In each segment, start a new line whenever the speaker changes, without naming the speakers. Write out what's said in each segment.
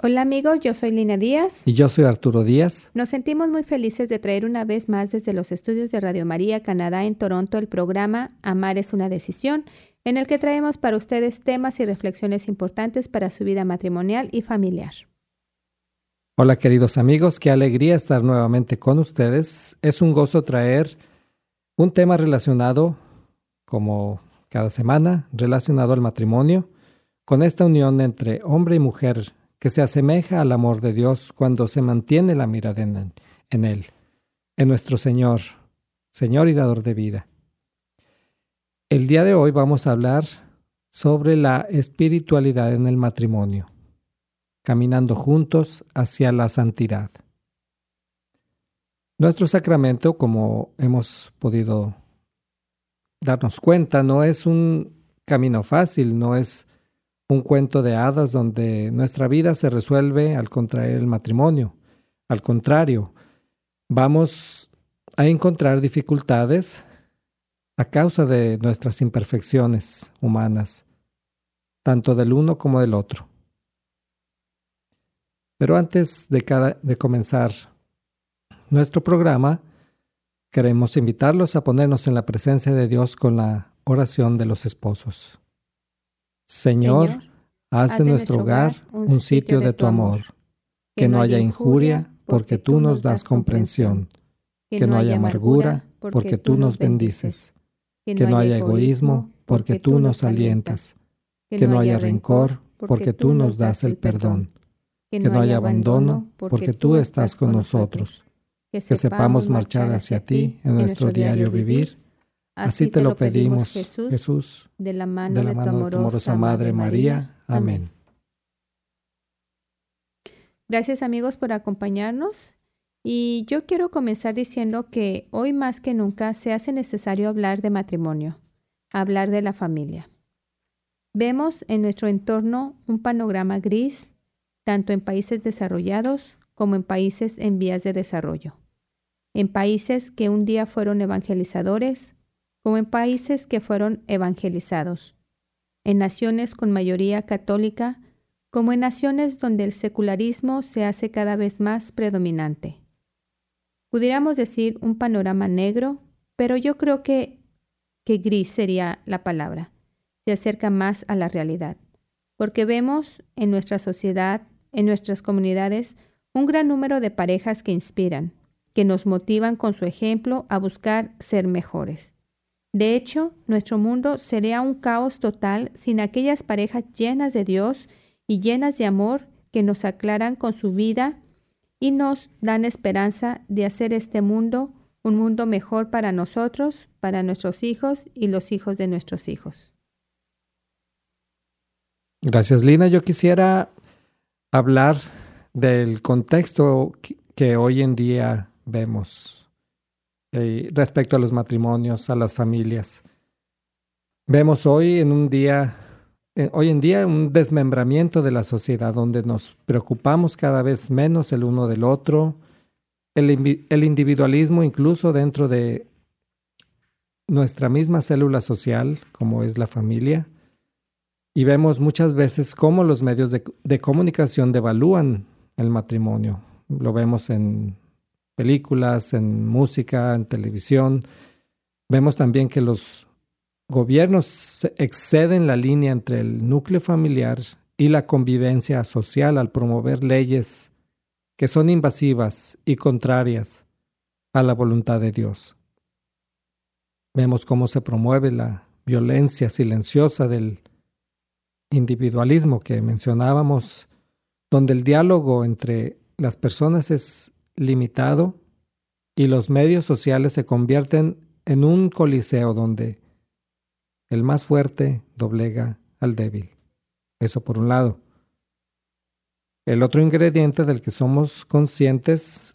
Hola amigos, yo soy Lina Díaz.
Y yo soy Arturo Díaz.
Nos sentimos muy felices de traer una vez más desde los estudios de Radio María Canadá en Toronto el programa Amar es una decisión, en el que traemos para ustedes temas y reflexiones importantes para su vida matrimonial y familiar.
Hola queridos amigos, qué alegría estar nuevamente con ustedes. Es un gozo traer un tema relacionado, como cada semana, relacionado al matrimonio, con esta unión entre hombre y mujer que se asemeja al amor de Dios cuando se mantiene la mirada en, en Él, en nuestro Señor, Señor y Dador de vida. El día de hoy vamos a hablar sobre la espiritualidad en el matrimonio, caminando juntos hacia la santidad. Nuestro sacramento, como hemos podido darnos cuenta, no es un camino fácil, no es un cuento de hadas donde nuestra vida se resuelve al contraer el matrimonio. Al contrario, vamos a encontrar dificultades a causa de nuestras imperfecciones humanas, tanto del uno como del otro. Pero antes de, cada, de comenzar nuestro programa, queremos invitarlos a ponernos en la presencia de Dios con la oración de los esposos. Señor,
Señor,
haz de nuestro hogar un sitio de tu amor, que no haya injuria, porque tú nos das comprensión, que no haya amargura, porque tú nos bendices, que no haya egoísmo, porque tú nos alientas, que no haya rencor, porque tú nos das el perdón, que no haya abandono, porque tú estás con nosotros, que sepamos marchar hacia ti en nuestro diario vivir. Así te lo pedimos, Jesús,
de la mano
de la mano de tu amorosa Madre María. Amén.
Gracias amigos por acompañarnos. Y yo quiero comenzar diciendo que hoy más que nunca se hace necesario hablar de matrimonio, hablar de la familia. Vemos en nuestro entorno un panorama gris, tanto en países desarrollados como en países en vías de desarrollo, en países que un día fueron evangelizadores, como en países que fueron evangelizados, en naciones con mayoría católica, como en naciones donde el secularismo se hace cada vez más predominante. Pudiéramos decir un panorama negro, pero yo creo que, que gris sería la palabra. Se acerca más a la realidad, porque vemos en nuestra sociedad, en nuestras comunidades, un gran número de parejas que inspiran, que nos motivan con su ejemplo a buscar ser mejores. De hecho, nuestro mundo sería un caos total sin aquellas parejas llenas de Dios y llenas de amor que nos aclaran con su vida y nos dan esperanza de hacer este mundo un mundo mejor para nosotros, para nuestros hijos y los hijos de nuestros hijos.
Gracias, Lina. Yo quisiera hablar del contexto que hoy en día vemos eh, respecto a los matrimonios, a las familias. Vemos hoy en un día, eh, hoy en día un desmembramiento de la sociedad donde nos preocupamos cada vez menos el uno del otro, el, individualismo incluso dentro de nuestra misma célula social, como es la familia, y vemos muchas veces cómo los medios de, de comunicación devalúan el matrimonio, lo vemos en películas, en música, en televisión. Vemos también que los gobiernos exceden la línea entre el núcleo familiar y la convivencia social al promover leyes que son invasivas y contrarias a la voluntad de Dios. Vemos cómo se promueve la violencia silenciosa del individualismo que mencionábamos, donde el diálogo entre las personas es limitado y los medios sociales se convierten en un coliseo donde el más fuerte doblega al débil. Eso por un lado. El otro ingrediente del que somos conscientes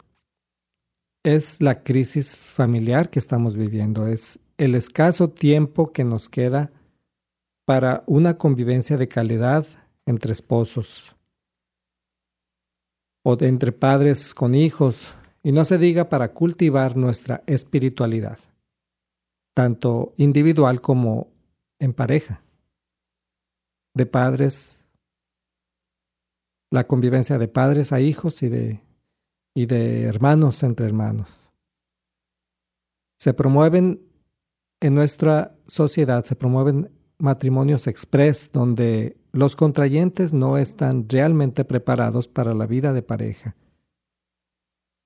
es la crisis familiar que estamos viviendo, es el escaso tiempo que nos queda para una convivencia de calidad entre esposos o entre padres con hijos, y no se diga para cultivar nuestra espiritualidad, tanto individual como en pareja, de padres, la convivencia de padres a hijos y de, y de hermanos entre hermanos. Se promueven en nuestra sociedad, se promueven matrimonios express donde los contrayentes no están realmente preparados para la vida de pareja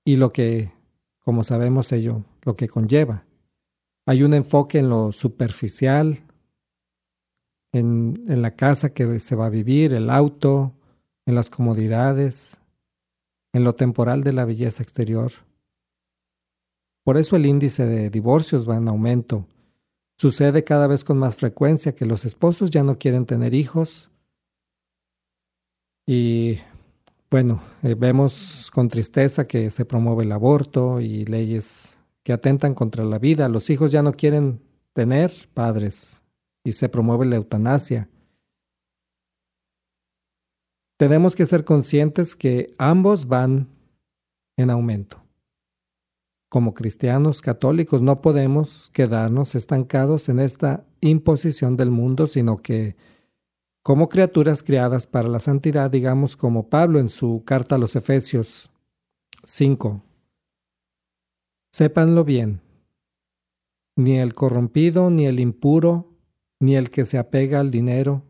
y lo que, como sabemos ello, lo que conlleva. Hay un enfoque en lo superficial, en, la casa que se va a vivir, el auto, en las comodidades, en lo temporal de la belleza exterior. Por eso el índice de divorcios va en aumento. Sucede cada vez con más frecuencia que los esposos ya no quieren tener hijos y bueno, eh, vemos con tristeza que se promueve el aborto y leyes que atentan contra la vida. Los hijos ya no quieren tener padres y se promueve la eutanasia. Tenemos que ser conscientes que ambos van en aumento. Como cristianos católicos no podemos quedarnos estancados en esta imposición del mundo, sino que como criaturas creadas para la santidad, digamos como Pablo en su carta a los Efesios 5. Sépanlo bien, ni el corrompido, ni el impuro, ni el que se apega al dinero,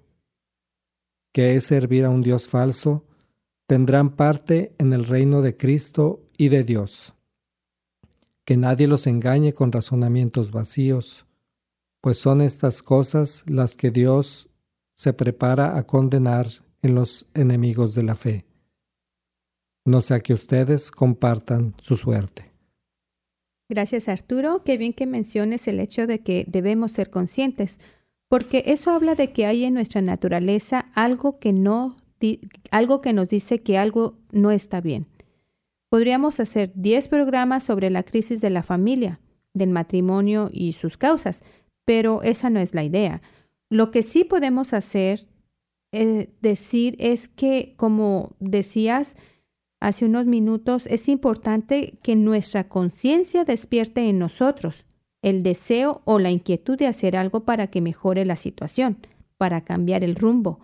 que es servir a un Dios falso, tendrán parte en el reino de Cristo y de Dios. Que nadie los engañe con razonamientos vacíos, pues son estas cosas las que Dios se prepara a condenar en los enemigos de la fe. No sea que ustedes compartan su suerte.
Gracias Arturo, qué bien que menciones el hecho de que debemos ser conscientes porque eso habla de que hay en nuestra naturaleza algo que no algo que nos dice que algo no está bien. Podríamos hacer 10 programas sobre la crisis de la familia, del matrimonio y sus causas, pero esa no es la idea. Lo que sí podemos hacer, eh, decir, es que, como decías hace unos minutos, es importante que nuestra conciencia despierte en nosotros el deseo o la inquietud de hacer algo para que mejore la situación, para cambiar el rumbo,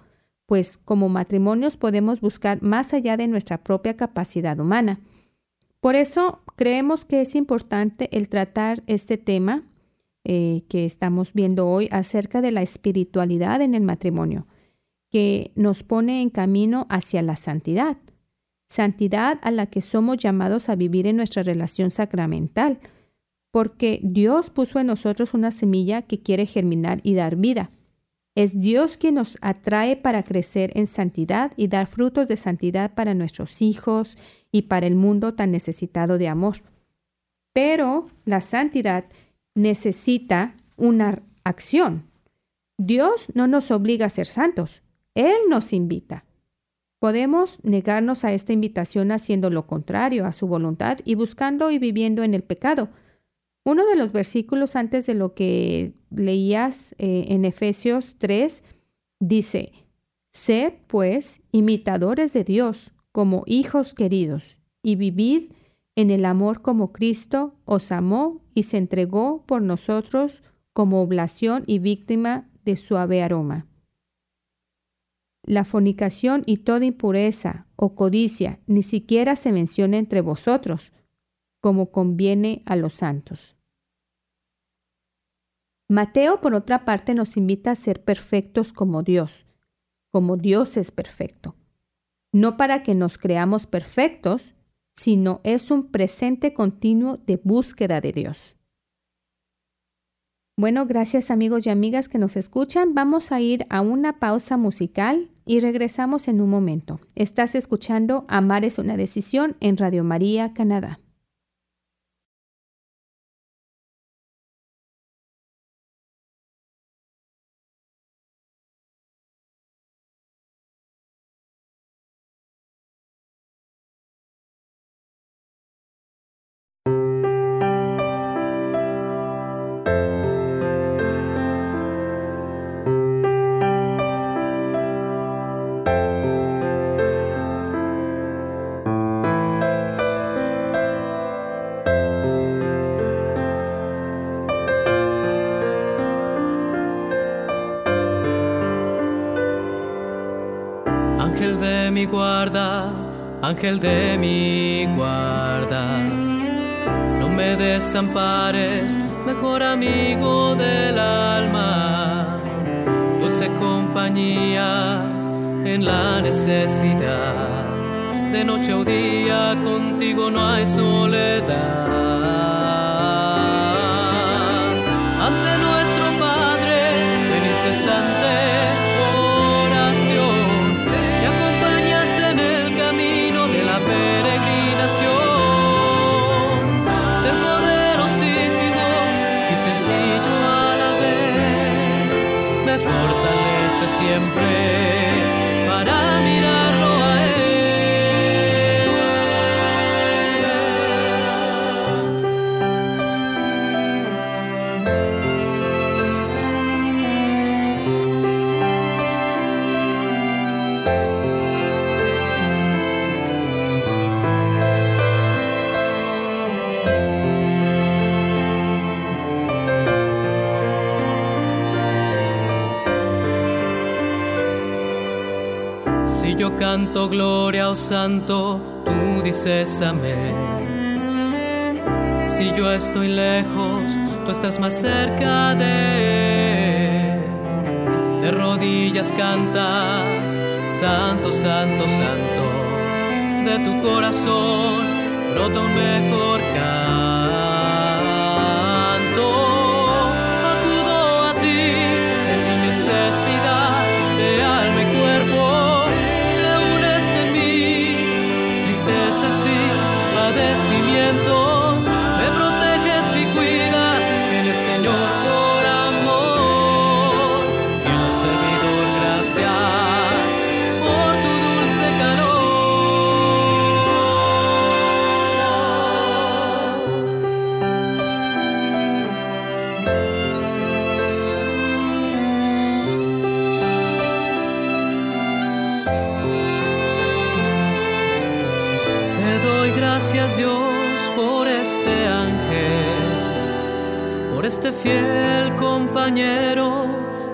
pues como matrimonios podemos buscar más allá de nuestra propia capacidad humana. Por eso creemos que es importante el tratar este tema eh, que estamos viendo hoy acerca de la espiritualidad en el matrimonio, que nos pone en camino hacia la santidad, santidad a la que somos llamados a vivir en nuestra relación sacramental, porque Dios puso en nosotros una semilla que quiere germinar y dar vida. Es Dios quien nos atrae para crecer en santidad y dar frutos de santidad para nuestros hijos y para el mundo tan necesitado de amor. Pero la santidad necesita una acción. Dios no nos obliga a ser santos, Él nos invita. Podemos negarnos a esta invitación haciendo lo contrario a su voluntad y buscando y viviendo en el pecado, uno de los versículos antes de lo que leías eh, en Efesios 3 dice, Sed pues imitadores de Dios como hijos queridos y vivid en el amor como Cristo os amó y se entregó por nosotros como oblación y víctima de suave aroma. la fornicación y toda impureza o codicia ni siquiera se menciona entre vosotros, como conviene a los santos. Mateo, por otra parte, nos invita a ser perfectos como Dios, como Dios es perfecto. No para que nos creamos perfectos, sino es un presente continuo de búsqueda de Dios. Bueno, gracias amigos y amigas que nos escuchan. Vamos a ir a una pausa musical y regresamos en un momento. Estás escuchando Amar es una decisión en Radio María, Canadá.
Ángel de mi guarda. No me desampares, mejor amigo del alma, dulce compañía en la necesidad. De noche o día contigo no hay soledad. siempre. Canto gloria, oh santo, tú dices amén. Si yo estoy lejos, tú estás más cerca de De rodillas cantas, santo, santo, santo. De tu corazón brota un mejor canto. Me este fiel compañero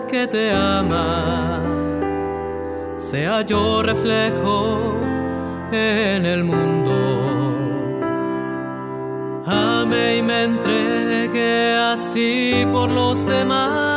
que te ama, sea yo reflejo en el mundo. Ame y me entregue así por los demás.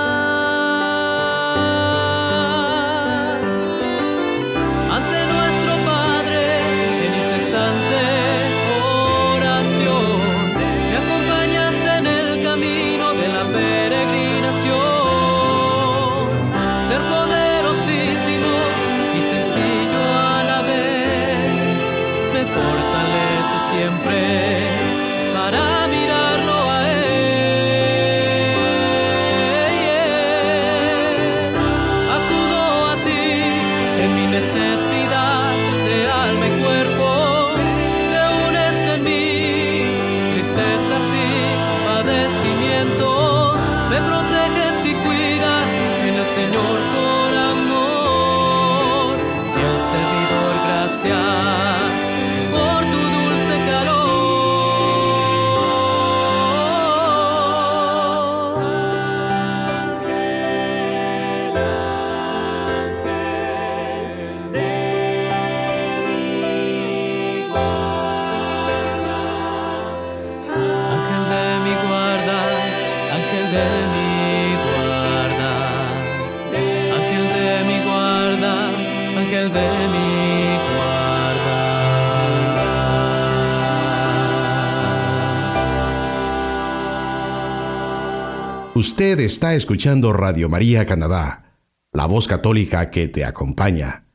Usted está escuchando Radio María Canadá, la voz católica que te acompaña.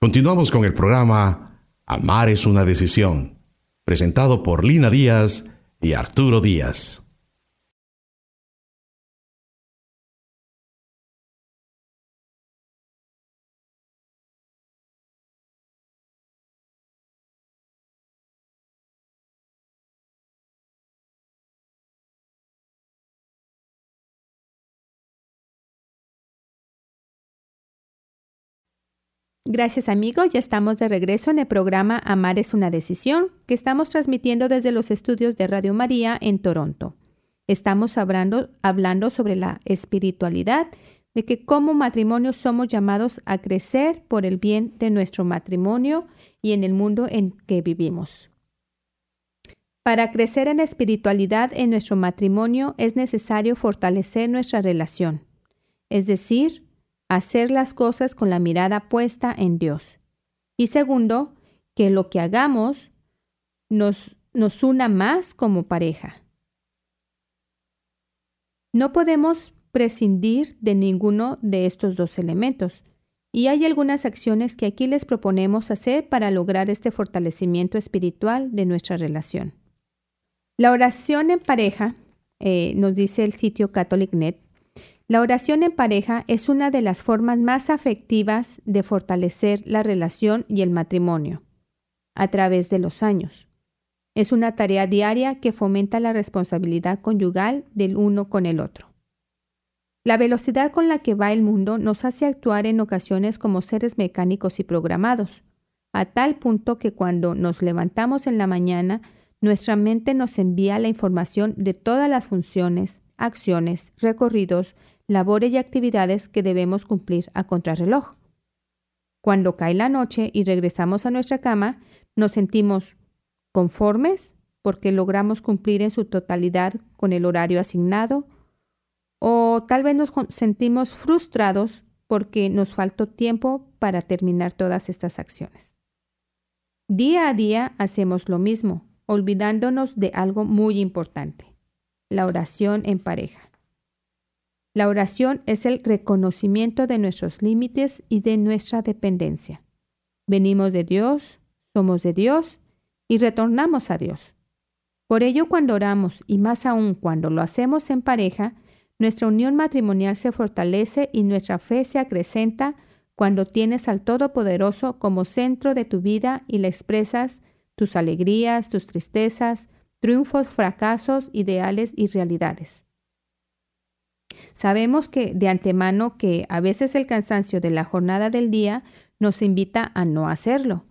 Continuamos con el programa Amar es una decisión, presentado por Lina Díaz y Arturo Díaz.
Gracias amigos, ya estamos de regreso en el programa Amar es una decisión que estamos transmitiendo desde los estudios de Radio María en Toronto. Estamos hablando, hablando sobre la espiritualidad, de que como matrimonio somos llamados a crecer por el bien de nuestro matrimonio y en el mundo en que vivimos. Para crecer en espiritualidad en nuestro matrimonio es necesario fortalecer nuestra relación, es decir, hacer las cosas con la mirada puesta en Dios. Y segundo, que lo que hagamos nos, nos una más como pareja. No podemos prescindir de ninguno de estos dos elementos, y hay algunas acciones que aquí les proponemos hacer para lograr este fortalecimiento espiritual de nuestra relación. La oración en pareja, eh, nos dice el sitio CatholicNet, la oración en pareja es una de las formas más afectivas de fortalecer la relación y el matrimonio a través de los años. Es una tarea diaria que fomenta la responsabilidad conyugal del uno con el otro. La velocidad con la que va el mundo nos hace actuar en ocasiones como seres mecánicos y programados, a tal punto que cuando nos levantamos en la mañana, nuestra mente nos envía la información de todas las funciones, acciones, recorridos, labores y actividades que debemos cumplir a contrarreloj. Cuando cae la noche y regresamos a nuestra cama, nos sentimos conformes porque logramos cumplir en su totalidad con el horario asignado, o tal vez nos sentimos frustrados porque nos faltó tiempo para terminar todas estas acciones. Día a día hacemos lo mismo, olvidándonos de algo muy importante, la oración en pareja. La oración es el reconocimiento de nuestros límites y de nuestra dependencia. Venimos de Dios, somos de Dios y retornamos a Dios. Por ello, cuando oramos, y más aún cuando lo hacemos en pareja, nuestra unión matrimonial se fortalece y nuestra fe se acrecenta cuando tienes al Todopoderoso como centro de tu vida y le expresas tus alegrías, tus tristezas, triunfos, fracasos, ideales y realidades. Sabemos que de antemano que a veces el cansancio de la jornada del día nos invita a no hacerlo,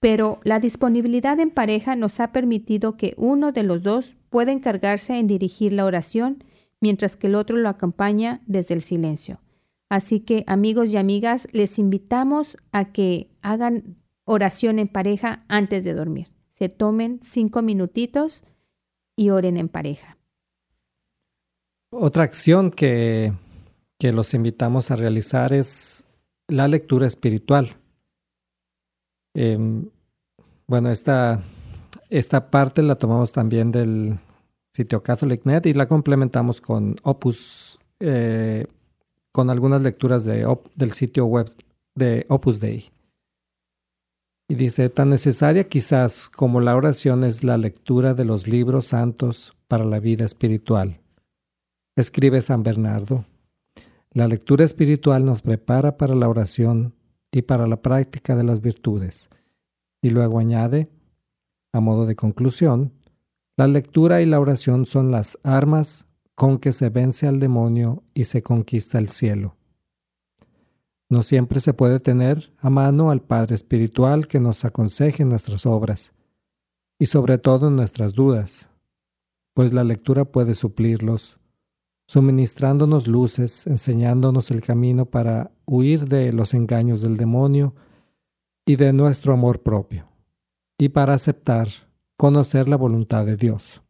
pero la disponibilidad en pareja nos ha permitido que uno de los dos pueda encargarse en dirigir la oración mientras que el otro lo acompaña desde el silencio. Así que amigos y amigas, les invitamos a que hagan oración en pareja antes de dormir. Se tomen cinco minutitos y oren en pareja.
Otra acción que, los invitamos a realizar es la lectura espiritual. Em, bueno, esta, esta parte la tomamos también del sitio CatholicNet y la complementamos con Opus, eh, con algunas lecturas de, del sitio web de Opus Dei. Y dice, tan necesaria quizás como la oración es la lectura de los libros santos para la vida espiritual escribe San Bernardo. La lectura espiritual nos prepara para la oración y para la práctica de las virtudes. Y luego añade, a modo de conclusión, la lectura y la oración son las armas con que se vence al demonio y se conquista el cielo. No siempre se puede tener a mano al Padre Espiritual que nos aconseje en nuestras obras y sobre todo en nuestras dudas, pues la lectura puede suplirlos suministrándonos luces, enseñándonos el camino para huir de los engaños del demonio y de nuestro amor propio, y para aceptar, conocer la voluntad de Dios.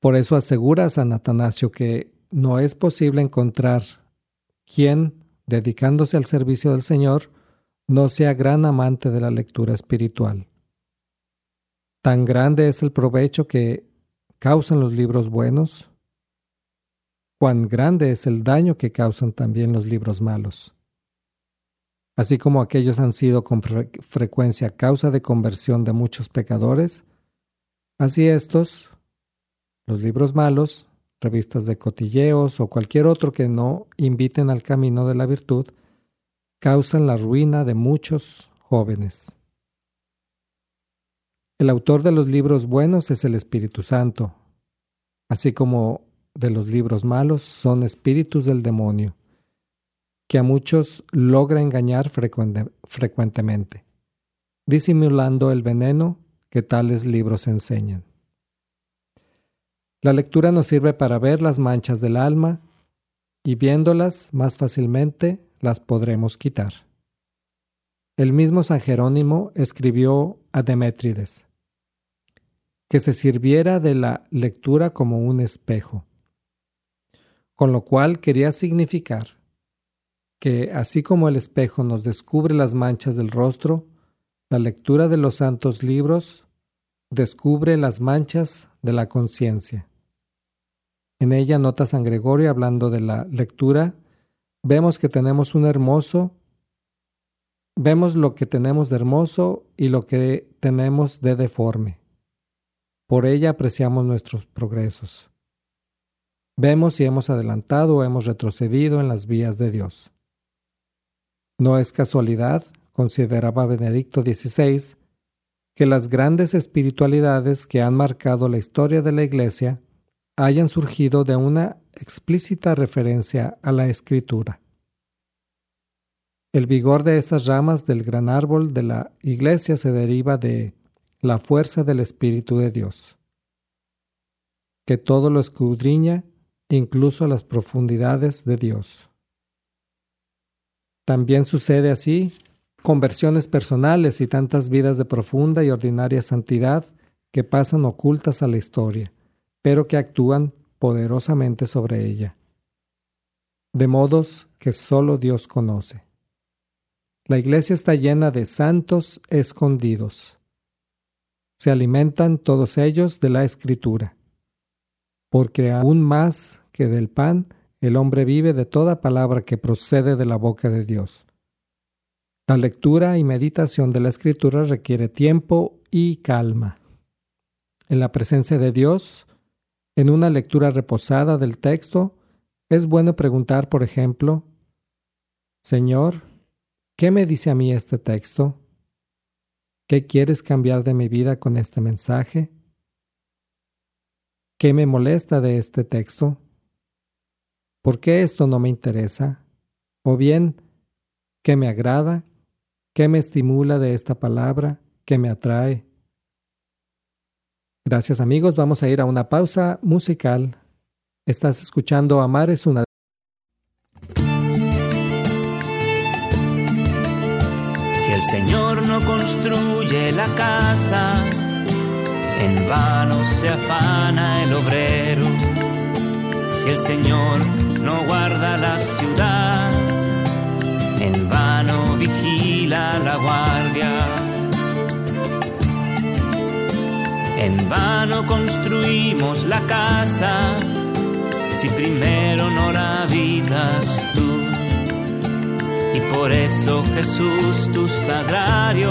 Por eso asegura San Atanasio que no es posible encontrar quien, dedicándose al servicio del Señor, no sea gran amante de la lectura espiritual. Tan grande es el provecho que causan los libros buenos cuán grande es el daño que causan también los libros malos. Así como aquellos han sido con frecuencia causa de conversión de muchos pecadores, así estos, los libros malos, revistas de cotilleos o cualquier otro que no inviten al camino de la virtud, causan la ruina de muchos jóvenes. El autor de los libros buenos es el Espíritu Santo, así como de los libros malos son espíritus del demonio, que a muchos logra engañar frecuentemente, disimulando el veneno que tales libros enseñan. La lectura nos sirve para ver las manchas del alma y viéndolas más fácilmente las podremos quitar. El mismo San Jerónimo escribió a Demétrides que se sirviera de la lectura como un espejo, con lo cual quería significar que así como el espejo nos descubre las manchas del rostro, la lectura de los santos libros descubre las manchas de la conciencia. En ella nota San Gregorio hablando de la lectura, vemos que tenemos un hermoso, vemos lo que tenemos de hermoso y lo que tenemos de deforme. Por ella apreciamos nuestros progresos. Vemos si hemos adelantado o hemos retrocedido en las vías de Dios. No es casualidad, consideraba Benedicto XVI, que las grandes espiritualidades que han marcado la historia de la Iglesia hayan surgido de una explícita referencia a la escritura. El vigor de esas ramas del gran árbol de la Iglesia se deriva de la fuerza del Espíritu de Dios, que todo lo escudriña, incluso las profundidades de Dios. También sucede así conversiones personales y tantas vidas de profunda y ordinaria santidad que pasan ocultas a la historia, pero que actúan poderosamente sobre ella, de modos que solo Dios conoce. La iglesia está llena de santos escondidos. Se alimentan todos ellos de la escritura, porque aún más que del pan, el hombre vive de toda palabra que procede de la boca de Dios. La lectura y meditación de la escritura requiere tiempo y calma. En la presencia de Dios, en una lectura reposada del texto, es bueno preguntar, por ejemplo, Señor, ¿qué me dice a mí este texto? ¿Qué quieres cambiar de mi vida con este mensaje? ¿Qué me molesta de este texto? ¿Por qué esto no me interesa? O bien, ¿qué me agrada? ¿Qué me estimula de esta palabra? ¿Qué me atrae? Gracias amigos, vamos a ir a una pausa musical. Estás escuchando Amar es una...
Si el Señor no construye la casa, en vano se afana el obrero. Si el Señor no guarda la ciudad, en vano vigila la guardia. En vano construimos la casa, si primero no la habitas tú. Y por eso Jesús, tu sagrario,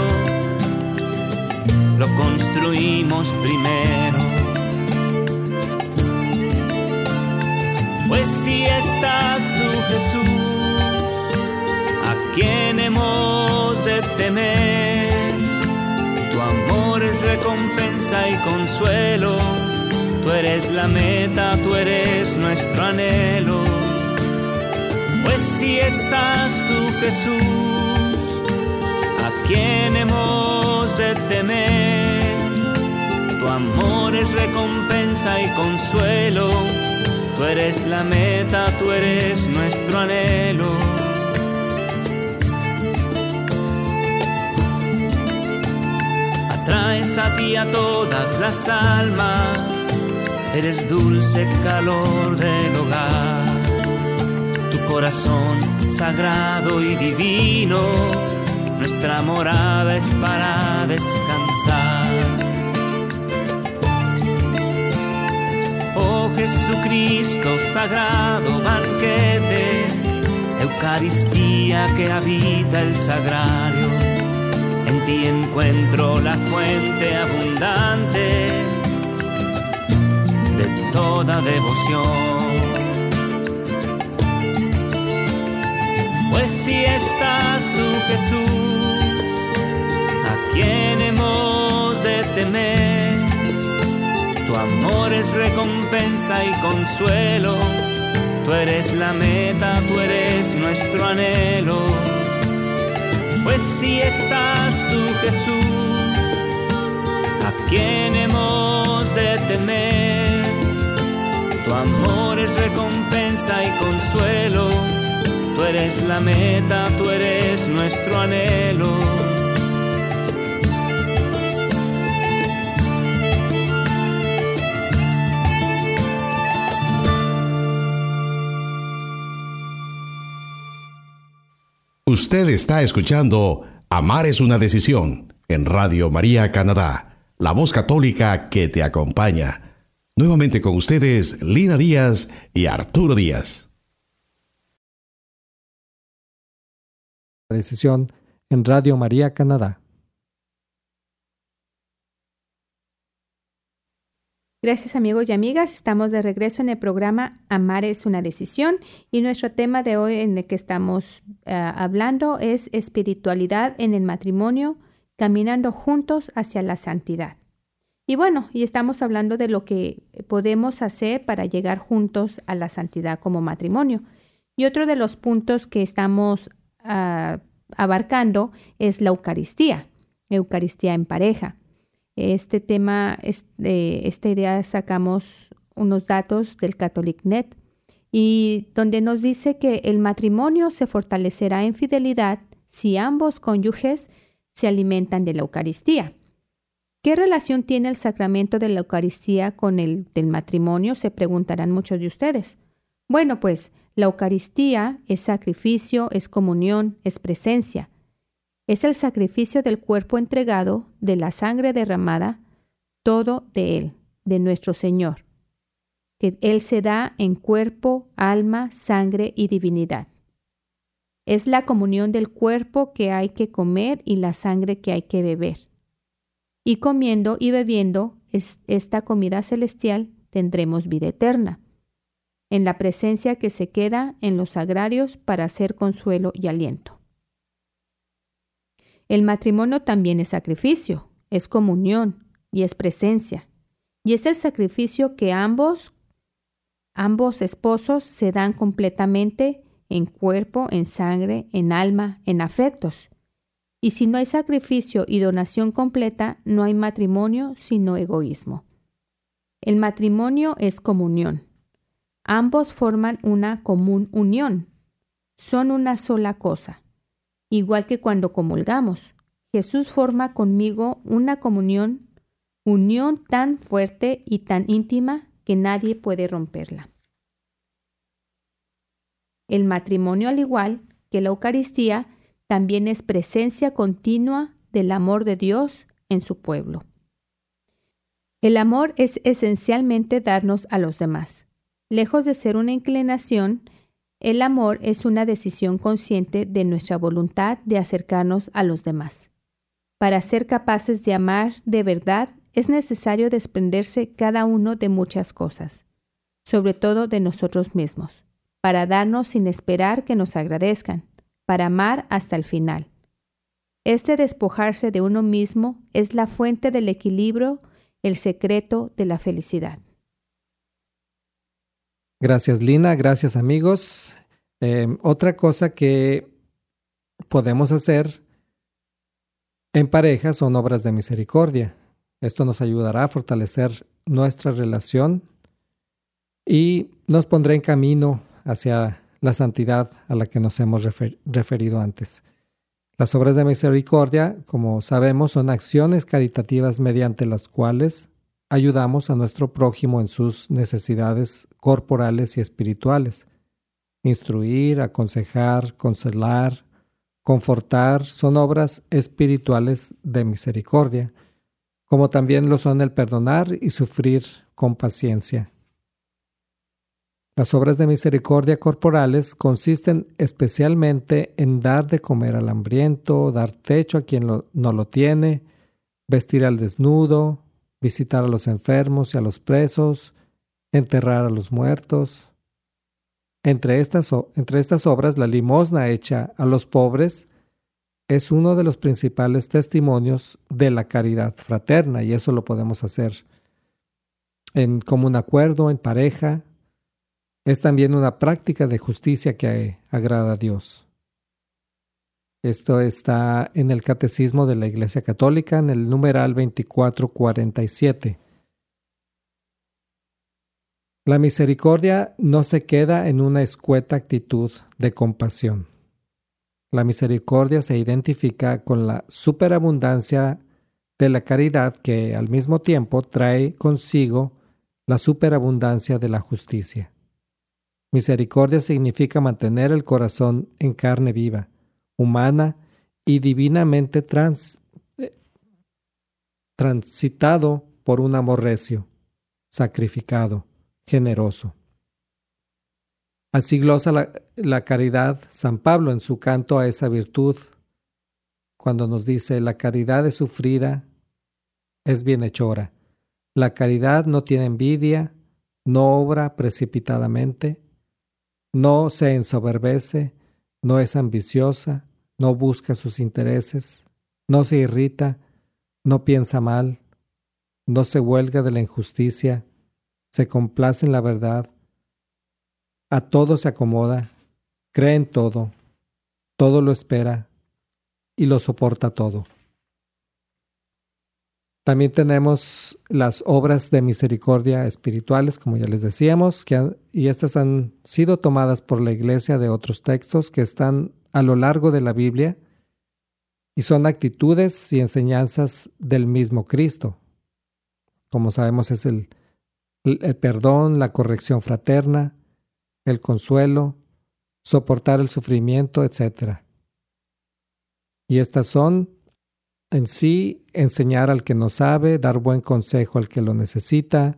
lo construimos primero Pues si estás tú Jesús, ¿a quién hemos de temer? Tu amor es recompensa y consuelo, tú eres la meta, tú eres nuestro anhelo. Pues si estás tú Jesús, ¿a quién hemos de temer? Amor es recompensa y consuelo Tú eres la meta, tú eres nuestro anhelo. Atraes a ti a todas las almas, eres dulce calor del hogar. Tu corazón sagrado y divino, nuestra morada es para descansar Jesucristo, sagrado banquete, Eucaristía que habita el sagrario. En ti encuentro la fuente abundante de toda devoción. Pues si estás tú, Jesús, ¿a quién hemos amor es recompensa y consuelo. Tú eres la meta, tú eres nuestro anhelo. Pues si estás tú, Jesús, ¿a quién hemos de temer? Tu amor es recompensa y consuelo. Tú eres la meta, tú eres nuestro anhelo.
Usted está escuchando Amar es una decisión en Radio María Canadá, la voz católica que te acompaña. Nuevamente con ustedes Lina Díaz y Arturo Díaz.
Decisión en Radio María Canadá.
Gracias amigos y amigas, estamos de regreso en el programa Amar es una decisión y nuestro tema de hoy en el que estamos uh, hablando es espiritualidad en el matrimonio, caminando juntos hacia la santidad. Y bueno, y estamos hablando de lo que podemos hacer para llegar juntos a la santidad como matrimonio. Y otro de los puntos que estamos uh, abarcando es la Eucaristía, Eucaristía en pareja. Este tema, esta idea sacamos unos datos del CatholicNet y donde nos dice que el matrimonio se fortalecerá en fidelidad si ambos cónyuges se alimentan de la Eucaristía. ¿Qué relación tiene el sacramento de la Eucaristía con el del matrimonio? Se preguntarán muchos de ustedes. Bueno, pues la Eucaristía es sacrificio, es comunión, es presencia es el sacrificio del cuerpo entregado, de la sangre derramada, todo de Él, de nuestro Señor, que Él se da en cuerpo, alma, sangre y divinidad. Es la comunión del cuerpo que hay que comer y la sangre que hay que beber. Y comiendo y bebiendo esta comida celestial tendremos vida eterna, en la presencia que se queda en los sagrarios para hacer consuelo y aliento. El matrimonio también es sacrificio, es comunión y es presencia. Y es el sacrificio que ambos, ambos esposos se dan completamente en cuerpo, en sangre, en alma, en afectos. Y si no hay sacrificio y donación completa, no hay matrimonio sino egoísmo. El matrimonio es comunión. Ambos forman una común unión. Son una sola cosa igual que cuando comulgamos. Jesús forma conmigo una comunión, unión tan fuerte y tan íntima que nadie puede romperla. El matrimonio, al igual que la Eucaristía, también es presencia continua del amor de Dios en su pueblo. El amor es esencialmente darnos a los demás. Lejos de ser una inclinación, el amor es una decisión consciente de nuestra voluntad de acercarnos a los demás. Para ser capaces de amar de verdad es necesario desprenderse cada uno de muchas cosas, sobre todo de nosotros mismos, para darnos sin esperar que nos agradezcan, para amar hasta el final. Este despojarse de uno mismo es la fuente del equilibrio, el secreto de la felicidad.
Gracias Lina, gracias amigos. Eh, otra cosa que podemos hacer en pareja son obras de misericordia. Esto nos ayudará a fortalecer nuestra relación y nos pondrá en camino hacia la santidad a la que nos hemos referido antes. Las obras de misericordia, como sabemos, son acciones caritativas mediante las cuales ayudamos a nuestro prójimo en sus necesidades corporales y espirituales. Instruir, aconsejar, consolar, confortar son obras espirituales de misericordia, como también lo son el perdonar y sufrir con paciencia. Las obras de misericordia corporales consisten especialmente en dar de comer al hambriento, dar techo a quien no lo tiene, vestir al desnudo, visitar a los enfermos y a los presos, enterrar a los muertos. Entre estas, entre estas obras, la limosna hecha a los pobres es uno de los principales testimonios de la caridad fraterna y eso lo podemos hacer en común acuerdo, en pareja. Es también una práctica de justicia que agrada a Dios. Esto está en el Catecismo de la Iglesia Católica, en el numeral 2447. La misericordia no se queda en una escueta actitud de compasión. La misericordia se identifica con la superabundancia de la caridad que al mismo tiempo trae consigo la superabundancia de la justicia. Misericordia significa mantener el corazón en carne viva, humana y divinamente eh, transitado por un amor recio, sacrificado, generoso. Así glosa la, la, caridad San Pablo en su canto a esa virtud, cuando nos dice, la caridad es sufrida, es bienhechora. La caridad no tiene envidia, no obra precipitadamente, no se ensoberbece, no es ambiciosa, no busca sus intereses, no se irrita, no piensa mal, no se huelga de la injusticia, se complace en la verdad, a todo se acomoda, cree en todo, todo lo espera y lo soporta todo. También tenemos las obras de misericordia espirituales, como ya les decíamos, que y estas han sido tomadas por la Iglesia de otros textos que están a lo largo de la Biblia y son actitudes y enseñanzas del mismo Cristo. Como sabemos es el, el perdón, la corrección fraterna, el consuelo, soportar el sufrimiento, etc. Y estas son en sí enseñar al que no sabe, dar buen consejo al que lo necesita,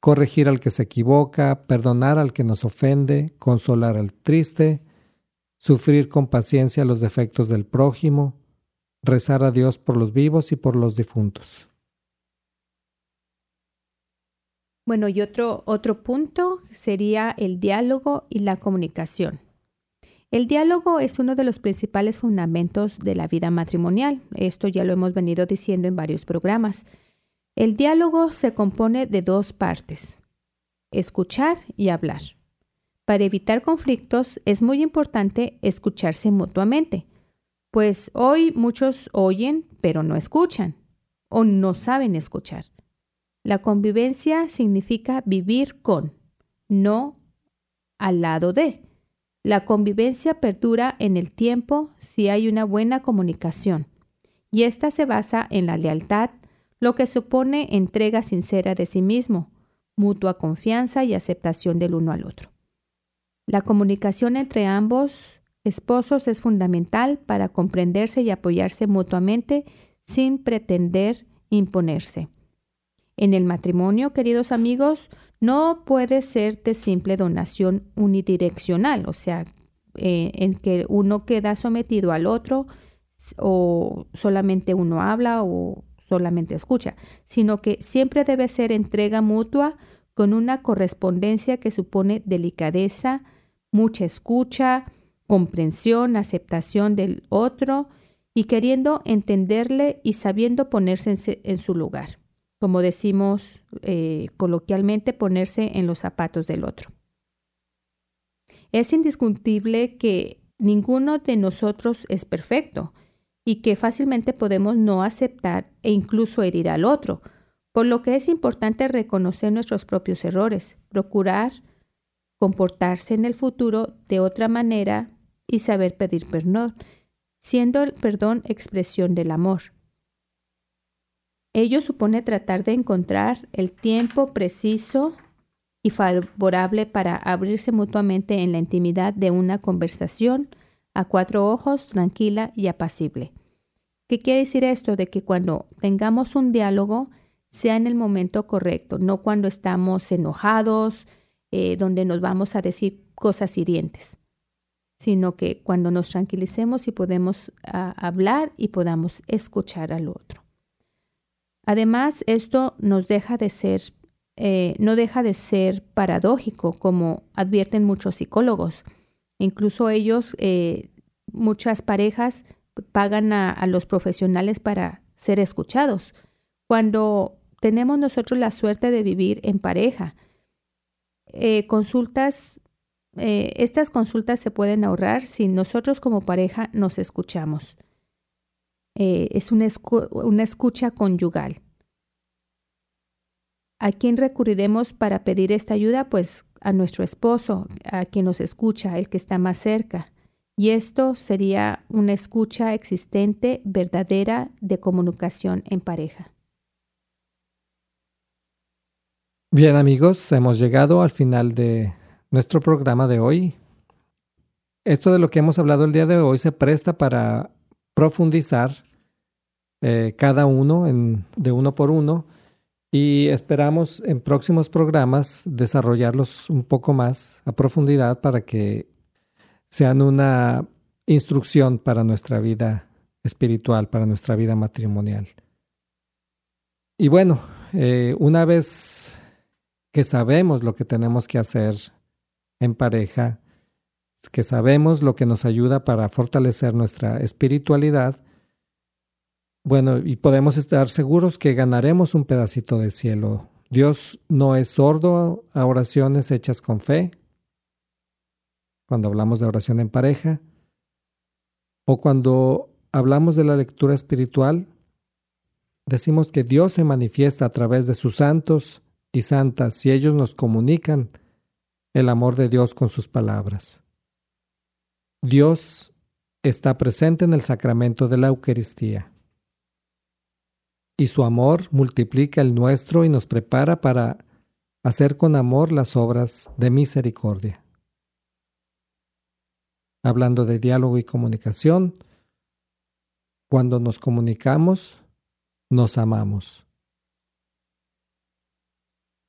corregir al que se equivoca, perdonar al que nos ofende, consolar al triste, sufrir con paciencia los defectos del prójimo, rezar a Dios por los vivos y por los difuntos.
Bueno, y otro, otro punto sería el diálogo y la comunicación. El diálogo es uno de los principales fundamentos de la vida matrimonial. Esto ya lo hemos venido diciendo en varios programas. El diálogo se compone de dos partes, escuchar y hablar. Para evitar conflictos es muy importante escucharse mutuamente, pues hoy muchos oyen pero no escuchan o no saben escuchar. La convivencia significa vivir con, no al lado de. La convivencia perdura en el tiempo si hay una buena comunicación, y esta se basa en la lealtad, lo que supone entrega sincera de sí mismo, mutua confianza y aceptación del uno al otro. La comunicación entre ambos esposos es fundamental para comprenderse y apoyarse mutuamente sin pretender imponerse. En el matrimonio, queridos amigos, no puede ser de simple donación unidireccional, o sea, eh, en que uno queda sometido al otro o solamente uno habla o solamente escucha, sino que siempre debe ser entrega mutua con una correspondencia que supone delicadeza, mucha escucha, comprensión, aceptación del otro y queriendo entenderle y sabiendo ponerse en su lugar como decimos eh, coloquialmente, ponerse en los zapatos del otro. Es indiscutible que ninguno de nosotros es perfecto y que fácilmente podemos no aceptar e incluso herir al otro, por lo que es importante reconocer nuestros propios errores, procurar comportarse en el futuro de otra manera y saber pedir perdón, siendo el perdón expresión del amor. Ello supone tratar de encontrar el tiempo preciso y favorable para abrirse mutuamente en la intimidad de una conversación a cuatro ojos, tranquila y apacible. ¿Qué quiere decir esto? De que cuando tengamos un diálogo sea en el momento correcto, no cuando estamos enojados, eh, donde nos vamos a decir cosas hirientes, sino que cuando nos tranquilicemos y podemos hablar y podamos escuchar al otro. Además, esto nos deja de ser, eh, no deja de ser paradójico, como advierten muchos psicólogos. Incluso ellos, eh, muchas parejas pagan a, los profesionales para ser escuchados. Cuando tenemos nosotros la suerte de vivir en pareja, eh, consultas, estas consultas se pueden ahorrar si nosotros como pareja nos escuchamos. Eh, es una, una escucha conyugal. ¿A quién recurriremos para pedir esta ayuda? Pues a nuestro esposo, a quien nos escucha, el que está más cerca. Y esto sería una escucha existente, verdadera, de comunicación en pareja.
Bien amigos, hemos llegado al final de nuestro programa de hoy. Esto de lo que hemos hablado el día de hoy se presta para profundizar eh, cada uno de uno por uno y esperamos en próximos programas desarrollarlos un poco más a profundidad para que sean una instrucción para nuestra vida espiritual, para nuestra vida matrimonial. Y bueno, eh, una vez que sabemos lo que tenemos que hacer en pareja, que sabemos lo que nos ayuda para fortalecer nuestra espiritualidad, bueno, y podemos estar seguros que ganaremos un pedacito de cielo. Dios no es sordo a oraciones hechas con fe, cuando hablamos de oración en pareja, o cuando hablamos de la lectura espiritual, decimos que Dios se manifiesta a través de sus santos y santas y ellos nos comunican el amor de Dios con sus palabras. Dios está presente en el sacramento de la Eucaristía. Y su amor multiplica el nuestro y nos prepara para hacer con amor las obras de misericordia. Hablando de diálogo y comunicación, cuando nos comunicamos, nos amamos.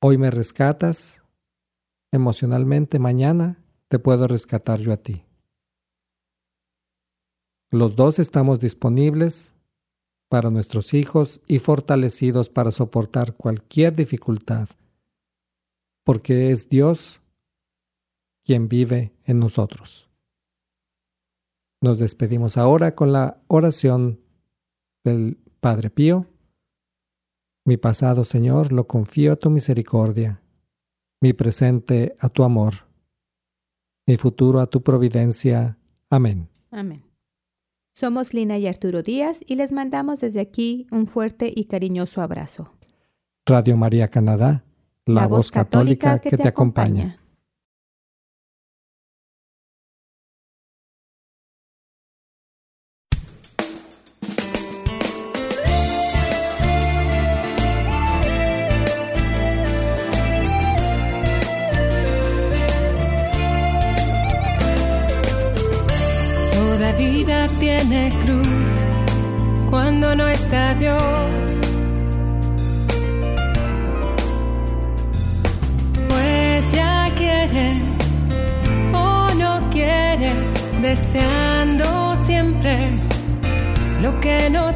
Hoy me rescatas, emocionalmente mañana te puedo rescatar yo a ti. Los dos estamos disponibles para nuestros hijos y fortalecidos para soportar cualquier dificultad, porque es Dios quien vive en nosotros. Nos despedimos ahora con la oración del Padre Pío. Mi pasado, Señor, lo confío a tu misericordia, mi presente a tu amor, mi futuro a tu providencia. Amén.
Amén. Somos Lina y Arturo Díaz y les mandamos desde aquí un fuerte y cariñoso abrazo.
Radio María Canadá, la, voz católica, que, te, acompaña.
Cruz cuando no está Dios. Pues ya quiere o no quiere, deseando siempre lo que no